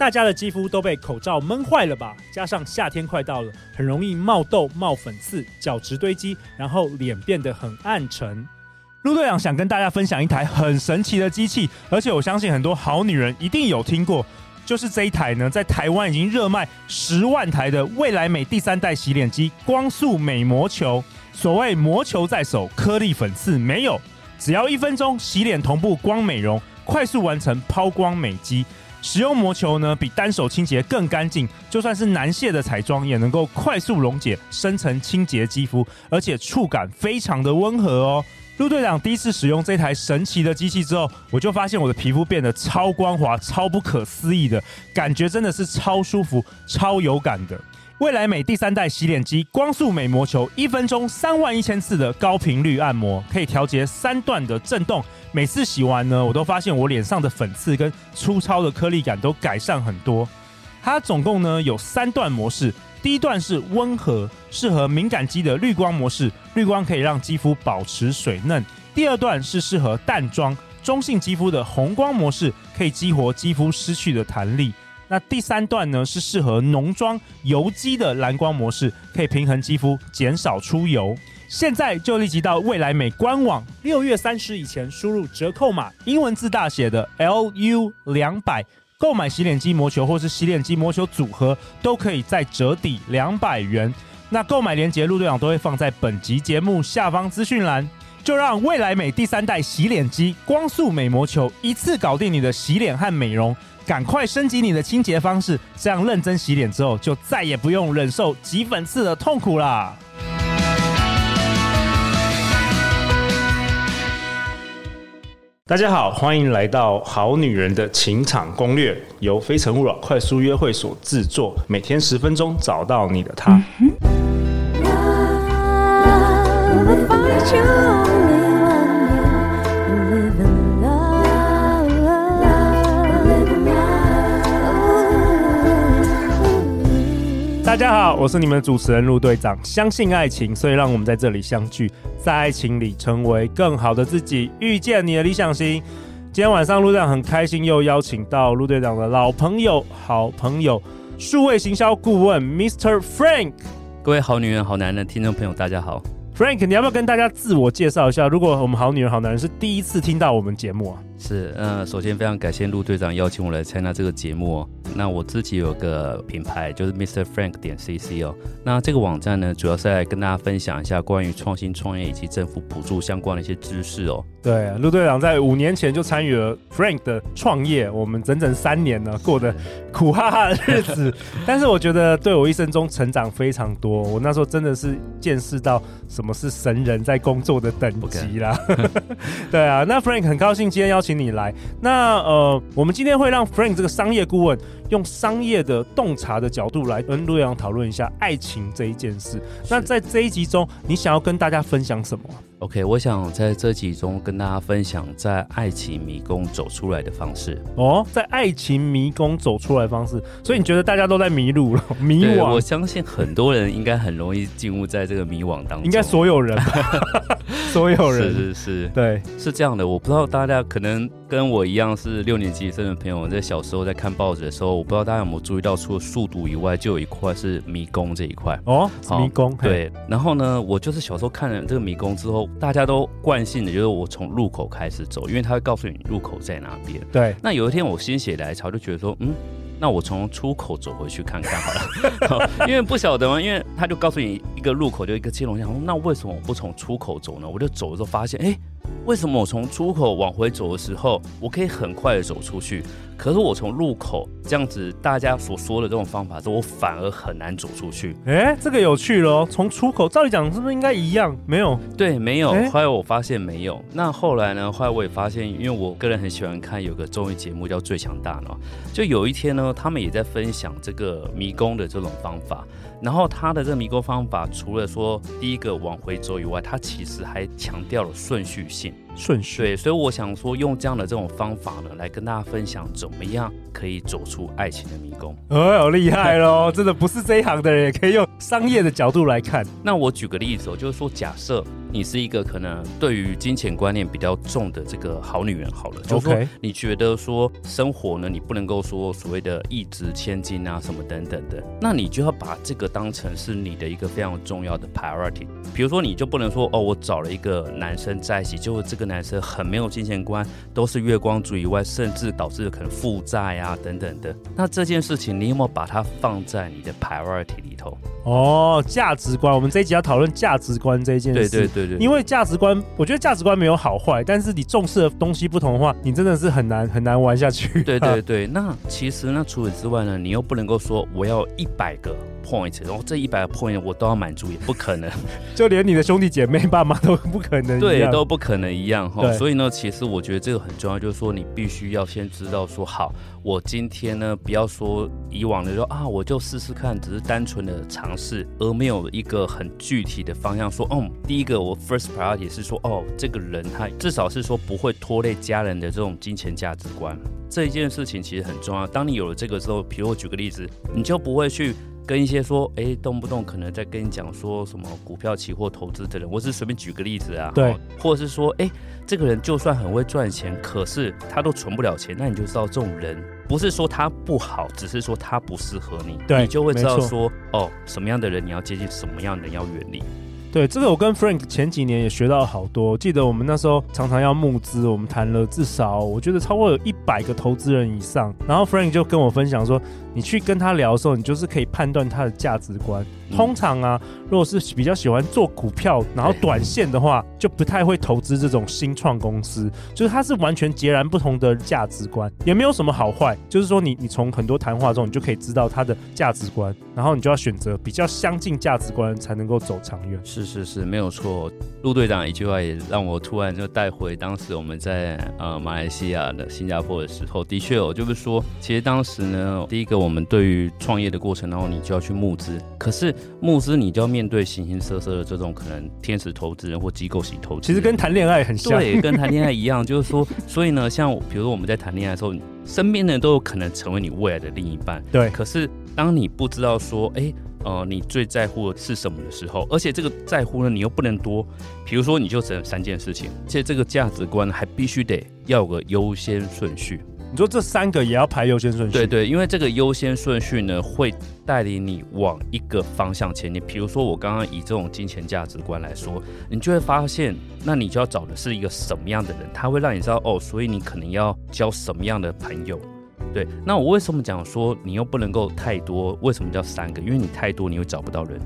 大家的肌肤都被口罩闷坏了吧？加上夏天快到了，很容易冒痘、冒粉刺、角质堆积，然后脸变得很暗沉。陆队长想跟大家分享一台很神奇的机器，而且我相信很多好女人一定有听过，就是这一台呢，在台湾已经热卖十万台的未来美第三代洗脸机——光速美魔球。所谓魔球在手，颗粒粉刺没有，只要一分钟洗脸同步光美容，快速完成抛光美肌。使用魔球呢，比单手清洁更干净，就算是难卸的彩妆也能够快速溶解深层清洁肌肤，而且触感非常的温和哦。陆队长第一次使用这台神奇的机器之后，我就发现我的皮肤变得超光滑、超不可思议的感觉，真的是超舒服、超有感的。未来美第三代洗脸机光速美魔球，一分钟三万一千次的高频率按摩，可以调节三段的震动。每次洗完呢，我都发现我脸上的粉刺跟粗糙的颗粒感都改善很多。它总共呢有三段模式，第一段是温和，适合敏感肌的绿光模式，绿光可以让肌肤保持水嫩。第二段是适合淡妆、中性肌肤的红光模式，可以激活肌肤失去的弹力。那第三段呢，是适合浓妆油肌的蓝光模式，可以平衡肌肤，减少出油。现在就立即到未来美官网，六月三十以前输入折扣码，英文字大写的 LU 两百，购买洗脸机魔球或是洗脸机魔球组合，都可以再折抵两百元。那购买链接陆队长都会放在本集节目下方资讯栏。就让未来美第三代洗脸机光速美膜球一次搞定你的洗脸和美容。赶快升级你的清洁方式，这样认真洗脸之后，就再也不用忍受挤粉刺的痛苦啦！大家好，欢迎来到《好女人的情场攻略》，由非诚勿扰快速约会所制作，每天十分钟，找到你的他。嗯大家好，我是你们的主持人陆队长。相信爱情，所以让我们在这里相聚，在爱情里成为更好的自己，遇见你的理想型。今天晚上陆队长很开心，又邀请到陆队长的老朋友、好朋友，数位行销顾问 Mr. Frank。各位好女人、好男人听众朋友，大家好。Frank，你要不要跟大家自我介绍一下？如果我们好女人、好男人是第一次听到我们节目啊？是，嗯、呃，首先非常感谢陆队长邀请我来参加这个节目。那我自己有个品牌，就是 Mr. Frank 点 CC 哦。那这个网站呢，主要是来跟大家分享一下关于创新创业以及政府补助相关的一些知识哦。对啊，陆队长在五年前就参与了 Frank 的创业，我们整整三年呢，过得苦哈哈的日子。但是我觉得对我一生中成长非常多。我那时候真的是见识到什么是神人在工作的等级啦。对啊，那 Frank 很高兴今天邀。请你来，那呃，我们今天会让 Frank 这个商业顾问用商业的洞察的角度来跟陆阳讨论一下爱情这一件事。那在这一集中，你想要跟大家分享什么？OK，我想在这集中跟大家分享在爱情迷宫走出来的方式。哦，在爱情迷宫走出来的方式，所以你觉得大家都在迷路了？迷惘？我相信很多人应该很容易进入在这个迷惘当中。应该所有人吧，所有人是是是，对，是这样的。我不知道大家可能跟我一样是六年级生的朋友，在小时候在看报纸的时候，我不知道大家有没有注意到，除了速读以外，就有一块是迷宫这一块。哦，迷宫。对，然后呢，我就是小时候看了这个迷宫之后，大家都。惯性的就是我从入口开始走，因为他会告诉你入口在哪边。对，那有一天我心血来潮就觉得说，嗯，那我从出口走回去看看好了，因为不晓得嘛，因为他就告诉你一个路口就一个接龙，想说那为什么我不从出口走呢？我就走的时候发现，哎、欸，为什么我从出口往回走的时候，我可以很快的走出去？可是我从入口这样子，大家所说的这种方法，我反而很难走出去。哎，这个有趣喽！从出口，照理讲是不是应该一样？没有，对，没有。后来我发现没有。那后来呢？后来我也发现，因为我个人很喜欢看有个综艺节目叫《最强大脑》，就有一天呢，他们也在分享这个迷宫的这种方法。然后他的这个迷宫方法，除了说第一个往回走以外，他其实还强调了顺序性。顺序对，所以我想说，用这样的这种方法呢，来跟大家分享怎么样可以走出爱情的迷宫。哦，好厉害喽！真的不是这一行的人也可以用商业的角度来看。那我举个例子哦，就是说，假设你是一个可能对于金钱观念比较重的这个好女人，好了，就是说你觉得说生活呢，你不能够说所谓的一掷千金啊什么等等的，那你就要把这个当成是你的一个非常重要的 priority。比如说，你就不能说哦，我找了一个男生在一起，结果这个男生很没有金钱观，都是月光族以外，甚至导致可能负债啊等等的。那这件事情，你有没有把它放在你的 priority 里头？哦，价值观，我们这一集要讨论价值观这一件事。对对对对对，因为价值观，我觉得价值观没有好坏，但是你重视的东西不同的话，你真的是很难很难玩下去。对对对，那其实那，除此之外呢，你又不能够说我要一百个 point，然后这一百个 point 我都要满足，也不可能。就连你的兄弟姐妹、爸妈都不可能，对，都不可能一样哈。所以呢，其实我觉得这个很重要，就是说你必须要先知道说，好，我今天呢，不要说以往的说啊，我就试试看，只是单纯的尝试，而没有一个很具体的方向。说，嗯，第一个我 first priority 是说，哦，这个人他至少是说不会拖累家人的这种金钱价值观，这一件事情其实很重要。当你有了这个之后，比如我举个例子，你就不会去。跟一些说，哎，动不动可能在跟你讲说什么股票、期货投资的人，我只是随便举个例子啊，对，或者是说，哎，这个人就算很会赚钱，可是他都存不了钱，那你就知道这种人不是说他不好，只是说他不适合你，对，你就会知道说，哦，什么样的人你要接近，什么样的人要远离。对，这个我跟 Frank 前几年也学到好多。记得我们那时候常常要募资，我们谈了至少我觉得超过有一百个投资人以上。然后 Frank 就跟我分享说，你去跟他聊的时候，你就是可以判断他的价值观。通常啊，如果是比较喜欢做股票，然后短线的话，就不太会投资这种新创公司。就是它是完全截然不同的价值观，也没有什么好坏。就是说你，你你从很多谈话中，你就可以知道他的价值观，然后你就要选择比较相近价值观，才能够走长远。是是是是，没有错。陆队长一句话也让我突然就带回当时我们在呃马来西亚的新加坡的时候，的确哦，就是说，其实当时呢，第一个我们对于创业的过程，然后你就要去募资，可是募资你就要面对形形色色的这种可能天使投资人或机构型投资，其实跟谈恋爱很像，对，跟谈恋爱一样，就是说，所以呢，像比如说我们在谈恋爱的时候，身边的人都有可能成为你未来的另一半，对，可是当你不知道说，哎。呃，你最在乎的是什么的时候？而且这个在乎呢，你又不能多。比如说，你就只能三件事情，而且这个价值观还必须得要有个优先顺序。你说这三个也要排优先顺序？对对，因为这个优先顺序呢，会带领你往一个方向前进。比如说，我刚刚以这种金钱价值观来说，你就会发现，那你就要找的是一个什么样的人，他会让你知道哦，所以你可能要交什么样的朋友。对，那我为什么讲说你又不能够太多？为什么叫三个？因为你太多，你会找不到人。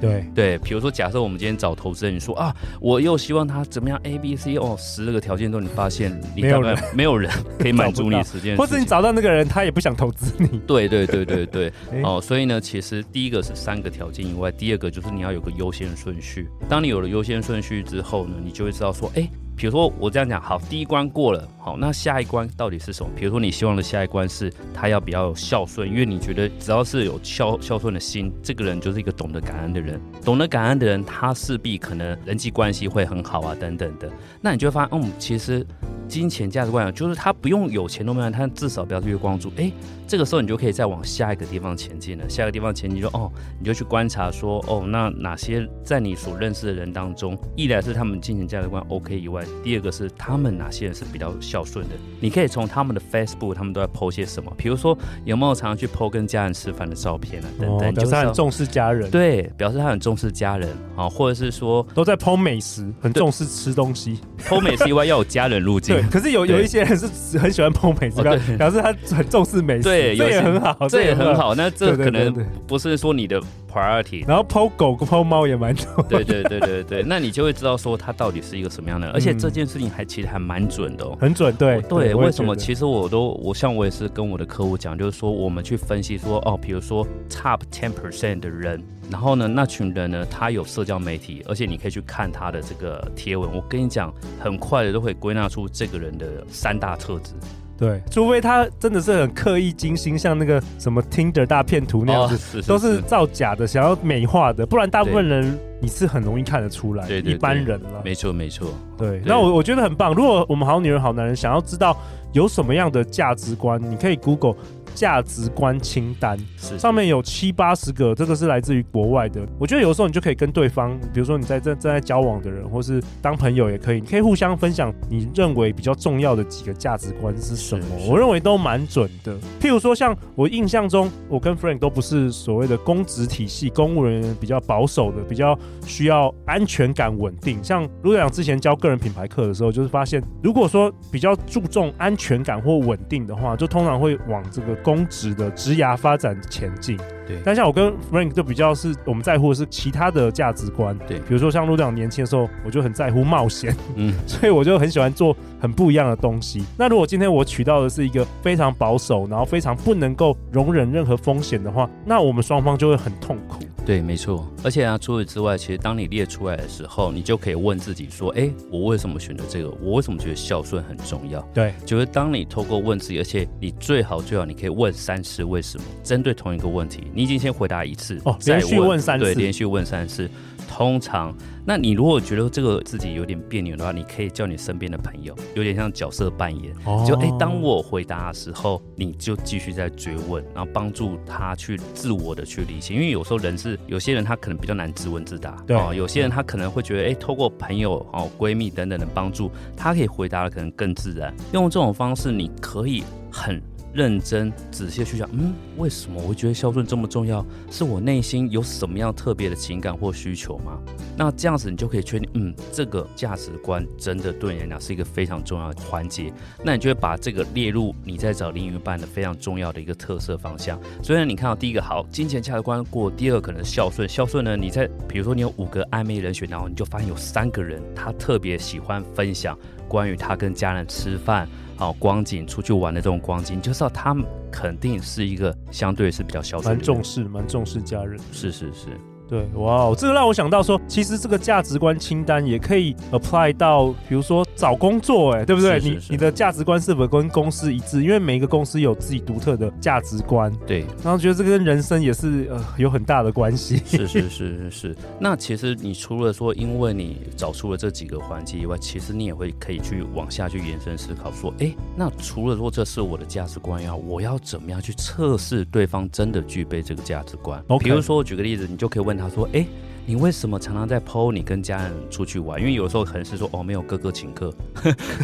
对对，比如说，假设我们今天找投资人，你说啊，我又希望他怎么样？A、B、C 哦，十个条件都你发现你没有人没有人 可以满足你时间，或者你找到那个人，他也不想投资你。对对对对对，哦，所以呢，其实第一个是三个条件以外，第二个就是你要有个优先顺序。当你有了优先顺序之后呢，你就会知道说，哎。比如说我这样讲，好，第一关过了，好，那下一关到底是什么？比如说你希望的下一关是他要比较孝顺，因为你觉得只要是有孝孝顺的心，这个人就是一个懂得感恩的人。懂得感恩的人，他势必可能人际关系会很好啊，等等的。那你就会发现，嗯，其实金钱价值观就是他不用有钱都没有，他至少不要月光族。哎，这个时候你就可以再往下一个地方前进了。下一个地方前进就哦，你就去观察说，哦，那哪些在你所认识的人当中，一来是他们金钱价值观 OK 以外。第二个是他们哪些人是比较孝顺的，你可以从他们的 Facebook，他们都在 po 些什么，比如说有没有常常去 po 跟家人吃饭的照片啊，等等，哦、表示他很重视家人，对，表示他很重视家人啊，或者是说都在 po 美食，很重视吃东西，po 美食以外要有家人入镜，对，可是有有一些人是很喜欢 po 美食，哦、表示他很重视美食，对，这也很好，这也很好，那这可能不是说你的。Priority，然后抛狗抛猫也蛮多，对对对对对，那你就会知道说他到底是一个什么样的，而且这件事情还其实还蛮准的哦，很准，对对。为什么？其实我都我像我也是跟我的客户讲，就是说我们去分析说哦，比如说 Top ten percent 的人，然后呢那群人呢他有社交媒体，而且你可以去看他的这个贴文，我跟你讲，很快的都会归纳出这个人的三大特质。对，除非他真的是很刻意精心，像那个什么 Tinder 大骗徒那样子，哦、是是是都是造假的，想要美化的，不然大部分人你是很容易看得出来。对一般人了。没错没错。对，对那我我觉得很棒。如果我们好女人好男人想要知道有什么样的价值观，你可以 Google 价值观清单，是上面有七八十个，这个是来自于国外的。我觉得有的时候你就可以跟对方，比如说你在正正在交往的人，或是当朋友也可以，你可以互相分享你认为比较重要的几个价值观是什么。我认为都蛮准的。譬如说，像我印象中，我跟 Frank 都不是所谓的公职体系，公务人员比较保守的，比较需要安全感、稳定。像卢队长之前教个人品牌课的时候，就是发现，如果说比较注重安全感或稳定的话，就通常会往这个公职的职涯发展前进。对，但像我跟 Frank 就比较是我们在乎的是其他的价值观。对，比如说像陆队长年轻的时候，我就很在乎冒险，嗯，所以我就很喜欢做很不一样的东西。那如果今天我娶到的是一个非常保守，然后非常不能够容忍任何风险的话，那我们双方就会很痛苦。对，没错。而且啊，除此之外，其实当你列出来的时候，你就可以问自己说：哎，我为什么选择这个？我为什么觉得孝顺很重要？对，就是当你透过问自己，而且你最好最好你可以问三次为什么，针对同一个问题，你已经先回答一次，哦，连续问三次，对，连续问三次。通常，那你如果觉得这个自己有点别扭的话，你可以叫你身边的朋友，有点像角色扮演，哦、就哎，当我回答的时候，你就继续在追问，然后帮助他去自我的去理清。因为有时候人是有些人他可能比较难自问自答，对、哦，有些人他可能会觉得哎，透过朋友哦、闺蜜等等的帮助，他可以回答的可能更自然。用这种方式，你可以很。认真仔细去想，嗯，为什么我会觉得孝顺这么重要？是我内心有什么样特别的情感或需求吗？那这样子你就可以确定，嗯，这个价值观真的对你来讲是一个非常重要的环节。那你就会把这个列入你在找另一半的非常重要的一个特色方向。所以呢，你看到第一个好金钱价值观过，第二个可能孝顺。孝顺呢，你在比如说你有五个暧昧人选，然后你就发现有三个人他特别喜欢分享关于他跟家人吃饭。好光景，出去玩的这种光景，你就知道他们肯定是一个相对是比较孝顺、蛮重视、蛮重视家人。是是是。对，哇，这个让我想到说，其实这个价值观清单也可以 apply 到，比如说找工作，哎，对不对？是是是你你的价值观是否跟公司一致？因为每一个公司有自己独特的价值观。对，然后觉得这个跟人生也是呃有很大的关系。是是是是是。那其实你除了说，因为你找出了这几个环节以外，其实你也会可以去往下去延伸思考，说，哎，那除了说这是我的价值观要，我要怎么样去测试对方真的具备这个价值观？Okay. 比如说，我举个例子，你就可以问他。他说：“哎，你为什么常常在 po 你跟家人出去玩？因为有时候可能是说哦，没有哥哥请客，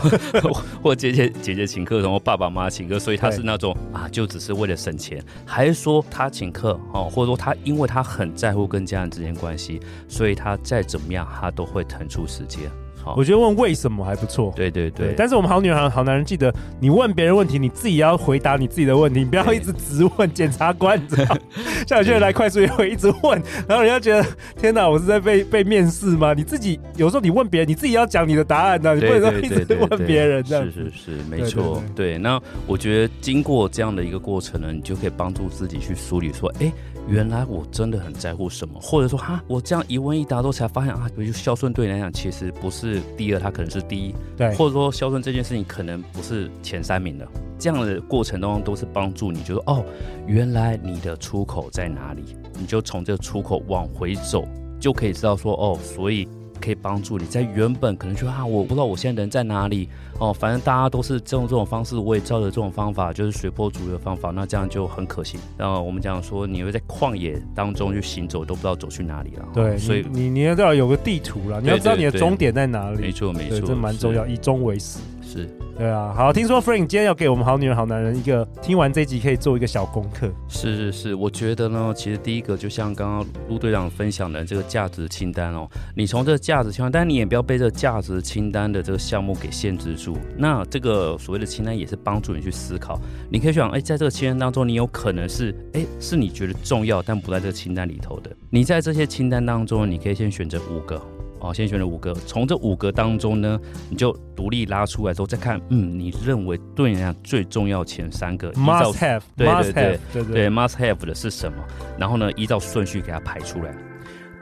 或姐姐姐姐请客，然后爸爸妈妈请客，所以他是那种啊，就只是为了省钱，还是说他请客哦，或者说他因为他很在乎跟家人之间关系，所以他再怎么样，他都会腾出时间。”我觉得问为什么还不错，对对对，但是我们好女人好男人，记得你问别人问题，你自己要回答你自己的问题，你不要一直直问检察官，你知道？像有些人来快速约会一直问，然后人家觉得天哪，我是在被被面试吗？你自己有时候你问别人，你自己要讲你的答案呢，你不能说一直问别人这样。是是是，没错。对，那我觉得经过这样的一个过程呢，你就可以帮助自己去梳理说，哎。原来我真的很在乎什么，或者说哈，我这样一问一答之后才发现啊，比如孝顺对你来讲其实不是第二，他可能是第一，对，或者说孝顺这件事情可能不是前三名的，这样的过程当中都是帮助你，就是哦，原来你的出口在哪里，你就从这个出口往回走，就可以知道说哦，所以。可以帮助你在原本可能就啊，我不知道我现在人在哪里哦，反正大家都是这种这种方式，我也照着这种方法，就是随波逐流的方法，那这样就很可惜。然后我们讲说，你会在旷野当中去行走，都不知道走去哪里了。对，所以你你要知道有个地图了，你要知道你的终点在哪里。没错没错，这蛮重要，以终为始。是。对啊，好，听说 Frank 今天要给我们好女人好男人一个听完这集可以做一个小功课。是是是，我觉得呢，其实第一个就像刚刚陆队长分享的这个价值清单哦，你从这个价值清单，但你也不要被这个价值清单的这个项目给限制住。那这个所谓的清单也是帮助你去思考，你可以想，哎，在这个清单当中，你有可能是，哎，是你觉得重要但不在这个清单里头的。你在这些清单当中，你可以先选择五个。哦，先选了五个，从这五个当中呢，你就独立拉出来之后再看，嗯，你认为对你来讲最重要前三个，must have，对对，对，对，对，must have 的是什么？然后呢，依照顺序给它排出来，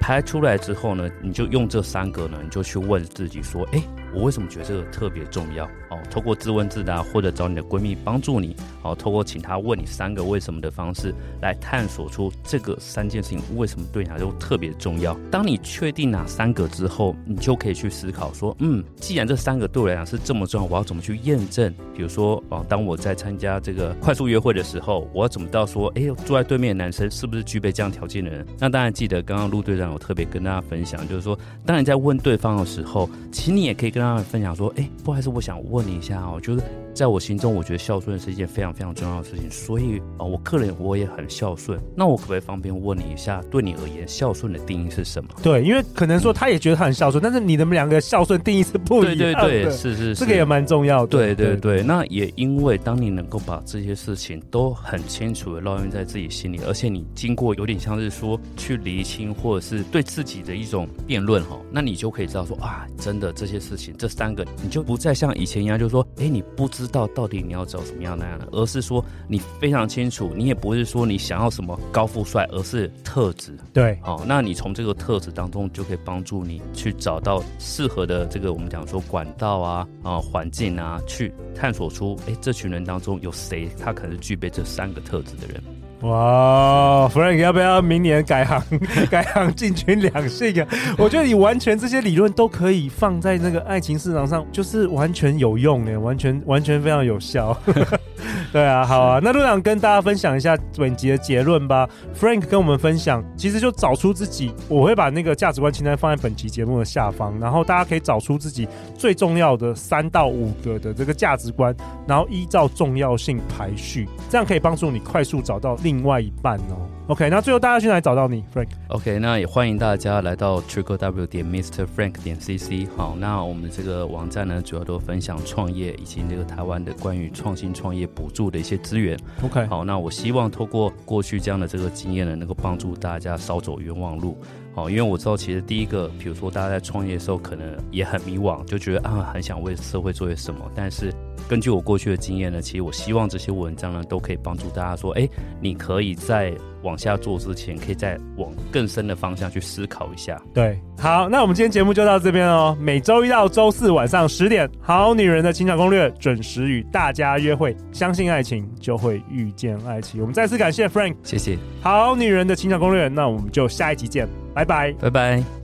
排出来之后呢，你就用这三个呢，你就去问自己说，哎，我为什么觉得这个特别重要？哦，透过自问自答，或者找你的闺蜜帮助你，哦，透过请她问你三个为什么的方式，来探索出这个三件事情为什么对你来说特别重要。当你确定哪三个之后，你就可以去思考说，嗯，既然这三个对我来讲是这么重要，我要怎么去验证？比如说，哦，当我在参加这个快速约会的时候，我要怎么知道说，哎，坐在对面的男生是不是具备这样条件的人？那当然记得刚刚陆队长有特别跟大家分享，就是说，当你在问对方的时候，其实你也可以跟他们分享说，哎，不好意思，我想问你一下哦，就是。在我心中，我觉得孝顺是一件非常非常重要的事情，所以啊，我个人我也很孝顺。那我可不可以方便问你一下，对你而言，孝顺的定义是什么？对，因为可能说他也觉得他很孝顺，嗯、但是你们两个孝顺定义是不一样的。对对对，是是是，这个也蛮重要的。对对对，对，那也因为当你能够把这些事情都很清楚的烙印在自己心里，而且你经过有点像是说去厘清，或者是对自己的一种辩论哈，那你就可以知道说啊，真的这些事情，这三个你就不再像以前一样，就是说，哎，你不知道到底你要。找什么样那样的，而是说你非常清楚，你也不是说你想要什么高富帅，而是特质。对，好、哦，那你从这个特质当中就可以帮助你去找到适合的这个我们讲说管道啊啊环境啊，去探索出哎这群人当中有谁他可能具备这三个特质的人。哇，Frank 要不要明年改行 改行进军两性啊？我觉得你完全这些理论都可以放在那个爱情市场上，就是完全有用诶，完全完全非常有效。对啊，好啊，那陆长跟大家分享一下本集的结论吧。Frank 跟我们分享，其实就找出自己，我会把那个价值观清单放在本集节目的下方，然后大家可以找出自己最重要的三到五个的这个价值观，然后依照重要性排序，这样可以帮助你快速找到另外一半哦。OK，那最后大家去哪里找到你，Frank？OK，、okay, 那也欢迎大家来到 Triple W 点 Mr Frank 点 CC。好，那我们这个网站呢，主要都分享创业以及这个台湾的关于创新创业补助的一些资源。OK，好，那我希望透过过去这样的这个经验呢，能够帮助大家少走冤枉路。好，因为我知道其实第一个，比如说大家在创业的时候，可能也很迷惘，就觉得啊，很想为社会做些什么，但是。根据我过去的经验呢，其实我希望这些文章呢都可以帮助大家说，哎，你可以在往下做之前，可以再往更深的方向去思考一下。对，好，那我们今天节目就到这边哦。每周一到周四晚上十点，《好女人的情场攻略》准时与大家约会。相信爱情，就会遇见爱情。我们再次感谢 Frank，谢谢。好女人的情场攻略，那我们就下一集见，拜拜，拜拜。